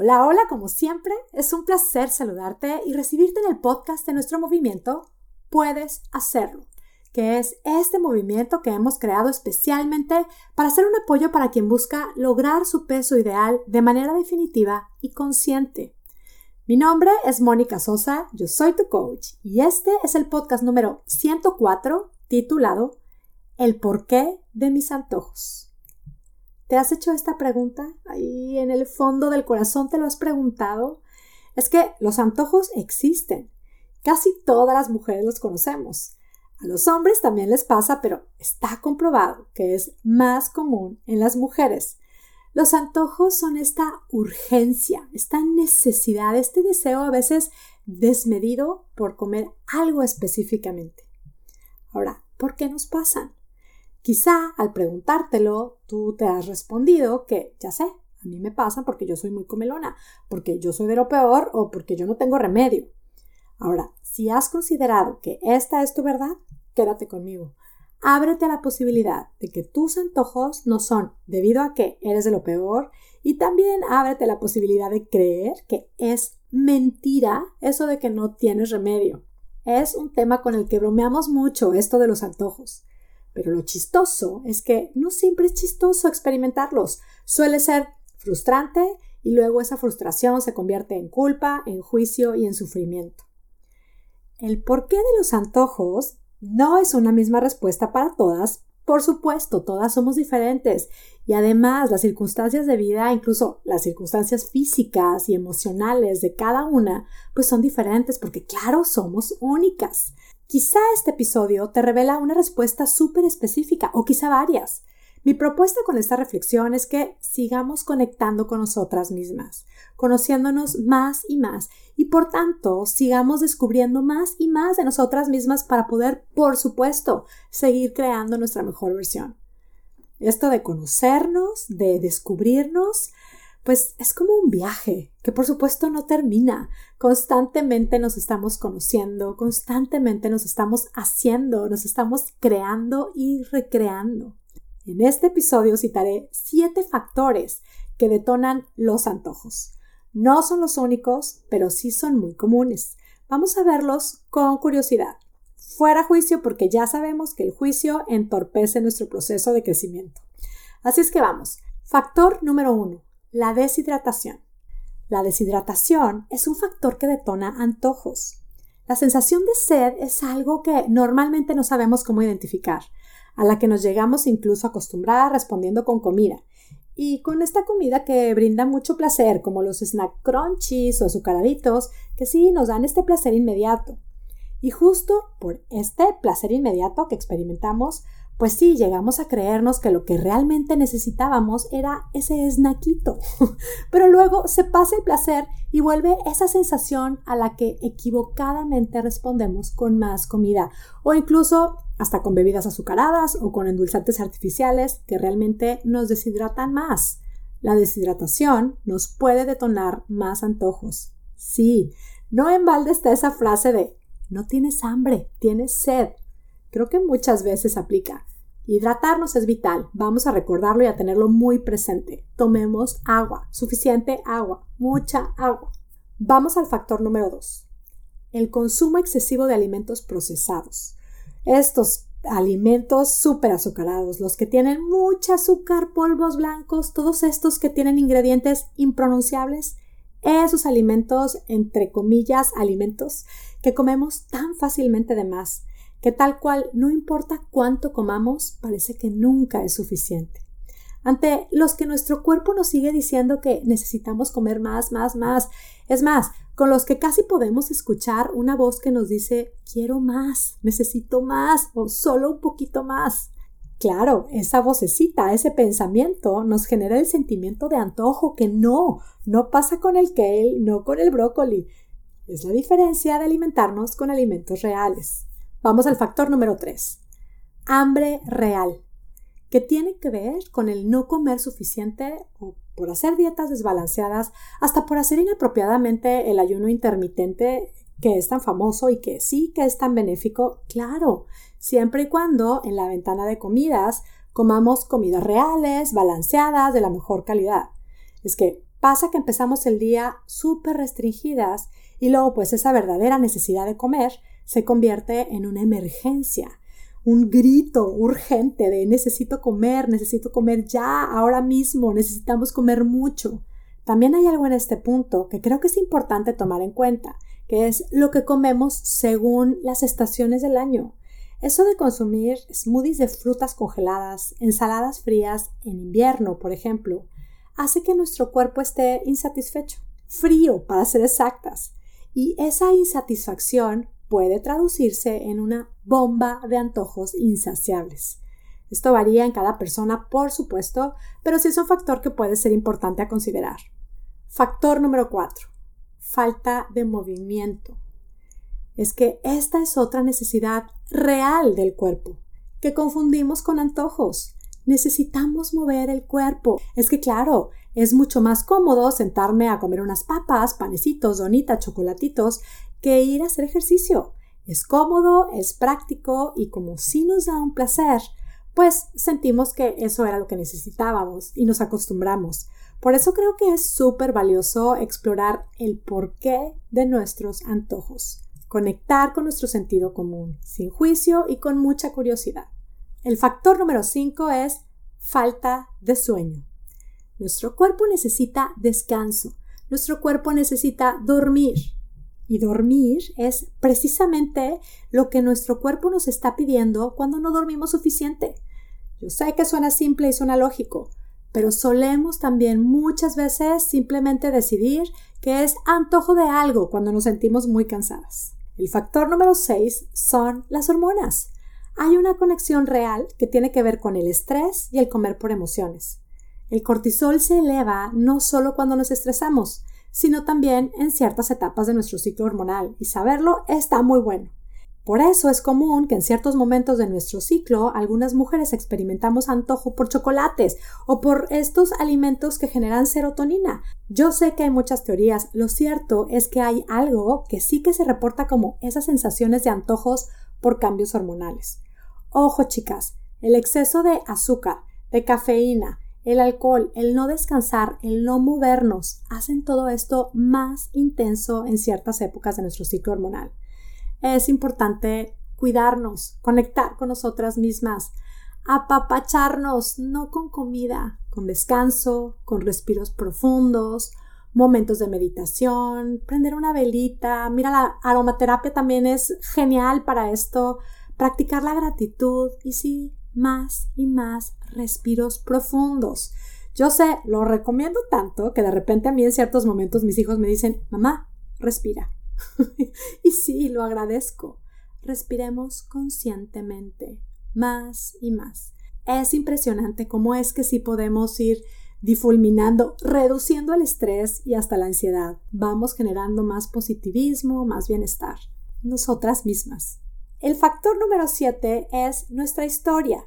Hola, hola, como siempre, es un placer saludarte y recibirte en el podcast de nuestro movimiento Puedes hacerlo, que es este movimiento que hemos creado especialmente para ser un apoyo para quien busca lograr su peso ideal de manera definitiva y consciente. Mi nombre es Mónica Sosa, yo soy tu coach y este es el podcast número 104 titulado El porqué de mis antojos. ¿Te has hecho esta pregunta? Ahí en el fondo del corazón te lo has preguntado. Es que los antojos existen. Casi todas las mujeres los conocemos. A los hombres también les pasa, pero está comprobado que es más común en las mujeres. Los antojos son esta urgencia, esta necesidad, este deseo a veces desmedido por comer algo específicamente. Ahora, ¿por qué nos pasan? Quizá al preguntártelo, tú te has respondido que ya sé, a mí me pasa porque yo soy muy comelona, porque yo soy de lo peor o porque yo no tengo remedio. Ahora, si has considerado que esta es tu verdad, quédate conmigo. Ábrete a la posibilidad de que tus antojos no son debido a que eres de lo peor y también ábrete a la posibilidad de creer que es mentira eso de que no tienes remedio. Es un tema con el que bromeamos mucho esto de los antojos. Pero lo chistoso es que no siempre es chistoso experimentarlos. Suele ser frustrante y luego esa frustración se convierte en culpa, en juicio y en sufrimiento. El porqué de los antojos no es una misma respuesta para todas. Por supuesto, todas somos diferentes y además las circunstancias de vida, incluso las circunstancias físicas y emocionales de cada una, pues son diferentes porque claro, somos únicas. Quizá este episodio te revela una respuesta súper específica o quizá varias. Mi propuesta con esta reflexión es que sigamos conectando con nosotras mismas, conociéndonos más y más y por tanto sigamos descubriendo más y más de nosotras mismas para poder, por supuesto, seguir creando nuestra mejor versión. Esto de conocernos, de descubrirnos, pues es como un viaje que por supuesto no termina. Constantemente nos estamos conociendo, constantemente nos estamos haciendo, nos estamos creando y recreando. En este episodio citaré siete factores que detonan los antojos. No son los únicos, pero sí son muy comunes. Vamos a verlos con curiosidad. Fuera juicio porque ya sabemos que el juicio entorpece nuestro proceso de crecimiento. Así es que vamos. Factor número uno la deshidratación. La deshidratación es un factor que detona antojos. La sensación de sed es algo que normalmente no sabemos cómo identificar, a la que nos llegamos incluso a acostumbrar respondiendo con comida. Y con esta comida que brinda mucho placer, como los snack crunchies o azucaraditos, que sí nos dan este placer inmediato. Y justo por este placer inmediato que experimentamos, pues sí, llegamos a creernos que lo que realmente necesitábamos era ese esnaquito. Pero luego se pasa el placer y vuelve esa sensación a la que equivocadamente respondemos con más comida o incluso hasta con bebidas azucaradas o con endulzantes artificiales que realmente nos deshidratan más. La deshidratación nos puede detonar más antojos. Sí, no en balde está esa frase de no tienes hambre, tienes sed. Creo que muchas veces aplica. Hidratarnos es vital, vamos a recordarlo y a tenerlo muy presente. Tomemos agua, suficiente agua, mucha agua. Vamos al factor número 2. El consumo excesivo de alimentos procesados. Estos alimentos súper azucarados, los que tienen mucha azúcar, polvos blancos, todos estos que tienen ingredientes impronunciables, esos alimentos, entre comillas, alimentos que comemos tan fácilmente de más, que tal cual no importa cuánto comamos, parece que nunca es suficiente. Ante los que nuestro cuerpo nos sigue diciendo que necesitamos comer más, más, más. Es más, con los que casi podemos escuchar una voz que nos dice quiero más, necesito más o solo un poquito más. Claro, esa vocecita, ese pensamiento nos genera el sentimiento de antojo que no, no pasa con el kale, no con el brócoli. Es la diferencia de alimentarnos con alimentos reales. Vamos al factor número 3. Hambre real, que tiene que ver con el no comer suficiente o por hacer dietas desbalanceadas, hasta por hacer inapropiadamente el ayuno intermitente que es tan famoso y que sí que es tan benéfico, claro, siempre y cuando en la ventana de comidas comamos comidas reales, balanceadas, de la mejor calidad. Es que Pasa que empezamos el día súper restringidas y luego pues esa verdadera necesidad de comer se convierte en una emergencia, un grito urgente de necesito comer, necesito comer ya, ahora mismo, necesitamos comer mucho. También hay algo en este punto que creo que es importante tomar en cuenta, que es lo que comemos según las estaciones del año. Eso de consumir smoothies de frutas congeladas, ensaladas frías en invierno, por ejemplo, hace que nuestro cuerpo esté insatisfecho, frío para ser exactas. Y esa insatisfacción puede traducirse en una bomba de antojos insaciables. Esto varía en cada persona, por supuesto, pero sí es un factor que puede ser importante a considerar. Factor número 4. Falta de movimiento. Es que esta es otra necesidad real del cuerpo, que confundimos con antojos. Necesitamos mover el cuerpo. Es que claro, es mucho más cómodo sentarme a comer unas papas, panecitos, donitas, chocolatitos, que ir a hacer ejercicio. Es cómodo, es práctico y como sí nos da un placer, pues sentimos que eso era lo que necesitábamos y nos acostumbramos. Por eso creo que es súper valioso explorar el porqué de nuestros antojos, conectar con nuestro sentido común, sin juicio y con mucha curiosidad. El factor número 5 es falta de sueño. Nuestro cuerpo necesita descanso, nuestro cuerpo necesita dormir. Y dormir es precisamente lo que nuestro cuerpo nos está pidiendo cuando no dormimos suficiente. Yo sé que suena simple y suena lógico, pero solemos también muchas veces simplemente decidir que es antojo de algo cuando nos sentimos muy cansadas. El factor número 6 son las hormonas hay una conexión real que tiene que ver con el estrés y el comer por emociones. El cortisol se eleva no solo cuando nos estresamos, sino también en ciertas etapas de nuestro ciclo hormonal, y saberlo está muy bueno. Por eso es común que en ciertos momentos de nuestro ciclo algunas mujeres experimentamos antojo por chocolates o por estos alimentos que generan serotonina. Yo sé que hay muchas teorías, lo cierto es que hay algo que sí que se reporta como esas sensaciones de antojos por cambios hormonales. Ojo, chicas, el exceso de azúcar, de cafeína, el alcohol, el no descansar, el no movernos, hacen todo esto más intenso en ciertas épocas de nuestro ciclo hormonal. Es importante cuidarnos, conectar con nosotras mismas, apapacharnos, no con comida, con descanso, con respiros profundos, momentos de meditación, prender una velita. Mira, la aromaterapia también es genial para esto practicar la gratitud y sí, más y más respiros profundos. Yo sé, lo recomiendo tanto que de repente a mí en ciertos momentos mis hijos me dicen, mamá, respira. y sí, lo agradezco. Respiremos conscientemente, más y más. Es impresionante cómo es que sí podemos ir difulminando, reduciendo el estrés y hasta la ansiedad. Vamos generando más positivismo, más bienestar. Nosotras mismas. El factor número 7 es nuestra historia.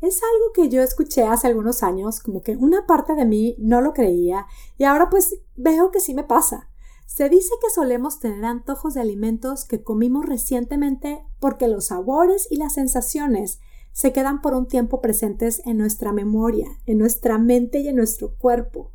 Es algo que yo escuché hace algunos años, como que una parte de mí no lo creía y ahora pues veo que sí me pasa. Se dice que solemos tener antojos de alimentos que comimos recientemente porque los sabores y las sensaciones se quedan por un tiempo presentes en nuestra memoria, en nuestra mente y en nuestro cuerpo.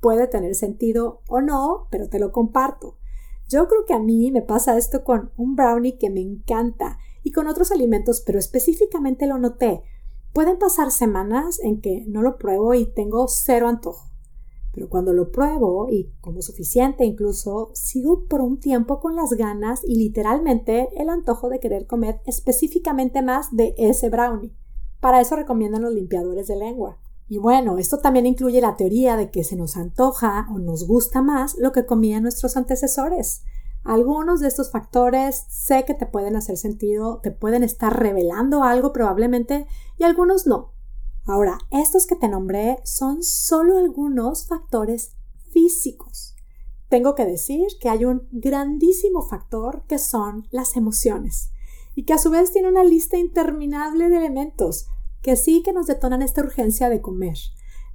Puede tener sentido o no, pero te lo comparto. Yo creo que a mí me pasa esto con un brownie que me encanta y con otros alimentos, pero específicamente lo noté. Pueden pasar semanas en que no lo pruebo y tengo cero antojo. Pero cuando lo pruebo y como suficiente incluso, sigo por un tiempo con las ganas y literalmente el antojo de querer comer específicamente más de ese brownie. Para eso recomiendan los limpiadores de lengua. Y bueno, esto también incluye la teoría de que se nos antoja o nos gusta más lo que comían nuestros antecesores. Algunos de estos factores sé que te pueden hacer sentido, te pueden estar revelando algo probablemente y algunos no. Ahora, estos que te nombré son solo algunos factores físicos. Tengo que decir que hay un grandísimo factor que son las emociones y que a su vez tiene una lista interminable de elementos que sí que nos detonan esta urgencia de comer.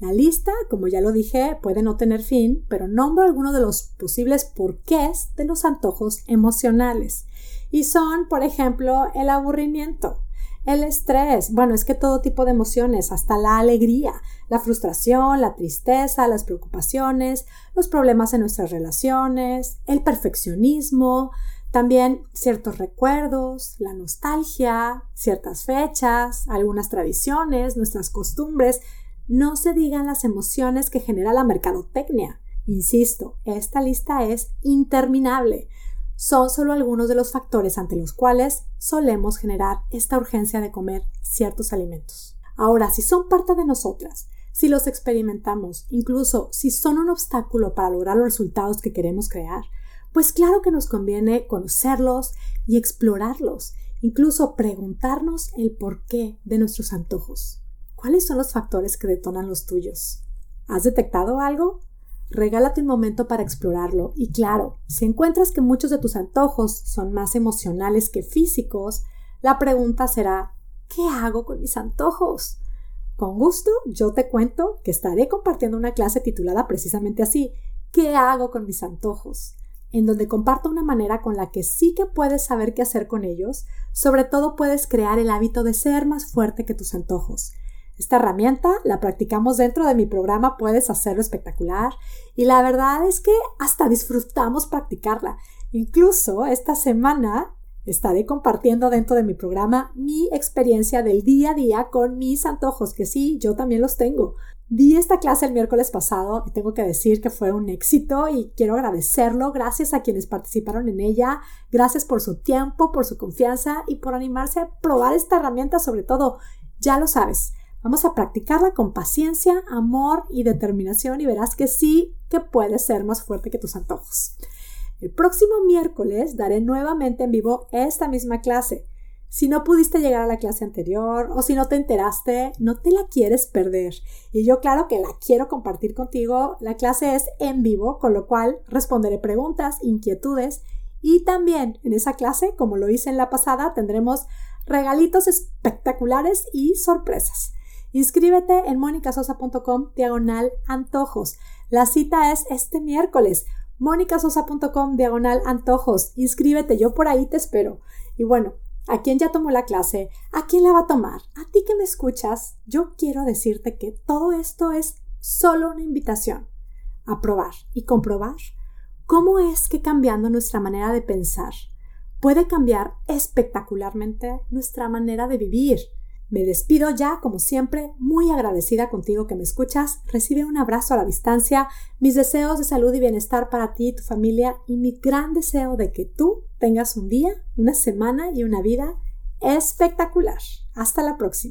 La lista, como ya lo dije, puede no tener fin, pero nombro algunos de los posibles porqués de los antojos emocionales. Y son, por ejemplo, el aburrimiento, El estrés, bueno, es que todo tipo de emociones, hasta la alegría, la frustración, la tristeza, las preocupaciones, los problemas en nuestras relaciones, el perfeccionismo, también ciertos recuerdos, la nostalgia, ciertas fechas, algunas tradiciones, nuestras costumbres, no se digan las emociones que genera la mercadotecnia. Insisto, esta lista es interminable son solo algunos de los factores ante los cuales solemos generar esta urgencia de comer ciertos alimentos. Ahora, si son parte de nosotras, si los experimentamos, incluso si son un obstáculo para lograr los resultados que queremos crear, pues claro que nos conviene conocerlos y explorarlos, incluso preguntarnos el porqué de nuestros antojos. ¿Cuáles son los factores que detonan los tuyos? ¿Has detectado algo? Regálate un momento para explorarlo y claro, si encuentras que muchos de tus antojos son más emocionales que físicos, la pregunta será ¿qué hago con mis antojos? Con gusto, yo te cuento que estaré compartiendo una clase titulada precisamente así, ¿qué hago con mis antojos? En donde comparto una manera con la que sí que puedes saber qué hacer con ellos, sobre todo puedes crear el hábito de ser más fuerte que tus antojos, esta herramienta la practicamos dentro de mi programa Puedes hacerlo espectacular y la verdad es que hasta disfrutamos practicarla. Incluso esta semana estaré compartiendo dentro de mi programa mi experiencia del día a día con mis antojos, que sí, yo también los tengo. Di esta clase el miércoles pasado y tengo que decir que fue un éxito y quiero agradecerlo. Gracias a quienes participaron en ella. Gracias por su tiempo, por su confianza y por animarse a probar esta herramienta sobre todo. Ya lo sabes. Vamos a practicarla con paciencia, amor y determinación y verás que sí que puedes ser más fuerte que tus antojos. El próximo miércoles daré nuevamente en vivo esta misma clase. Si no pudiste llegar a la clase anterior o si no te enteraste, no te la quieres perder. Y yo claro que la quiero compartir contigo. La clase es en vivo, con lo cual responderé preguntas, inquietudes y también en esa clase, como lo hice en la pasada, tendremos regalitos espectaculares y sorpresas. Inscríbete en monicasosa.com diagonal antojos. La cita es este miércoles. monicasosa.com diagonal antojos. Inscríbete, yo por ahí te espero. Y bueno, a quien ya tomó la clase, a quién la va a tomar, a ti que me escuchas, yo quiero decirte que todo esto es solo una invitación a probar y comprobar cómo es que cambiando nuestra manera de pensar puede cambiar espectacularmente nuestra manera de vivir. Me despido ya, como siempre, muy agradecida contigo que me escuchas. Recibe un abrazo a la distancia, mis deseos de salud y bienestar para ti y tu familia y mi gran deseo de que tú tengas un día, una semana y una vida espectacular. Hasta la próxima.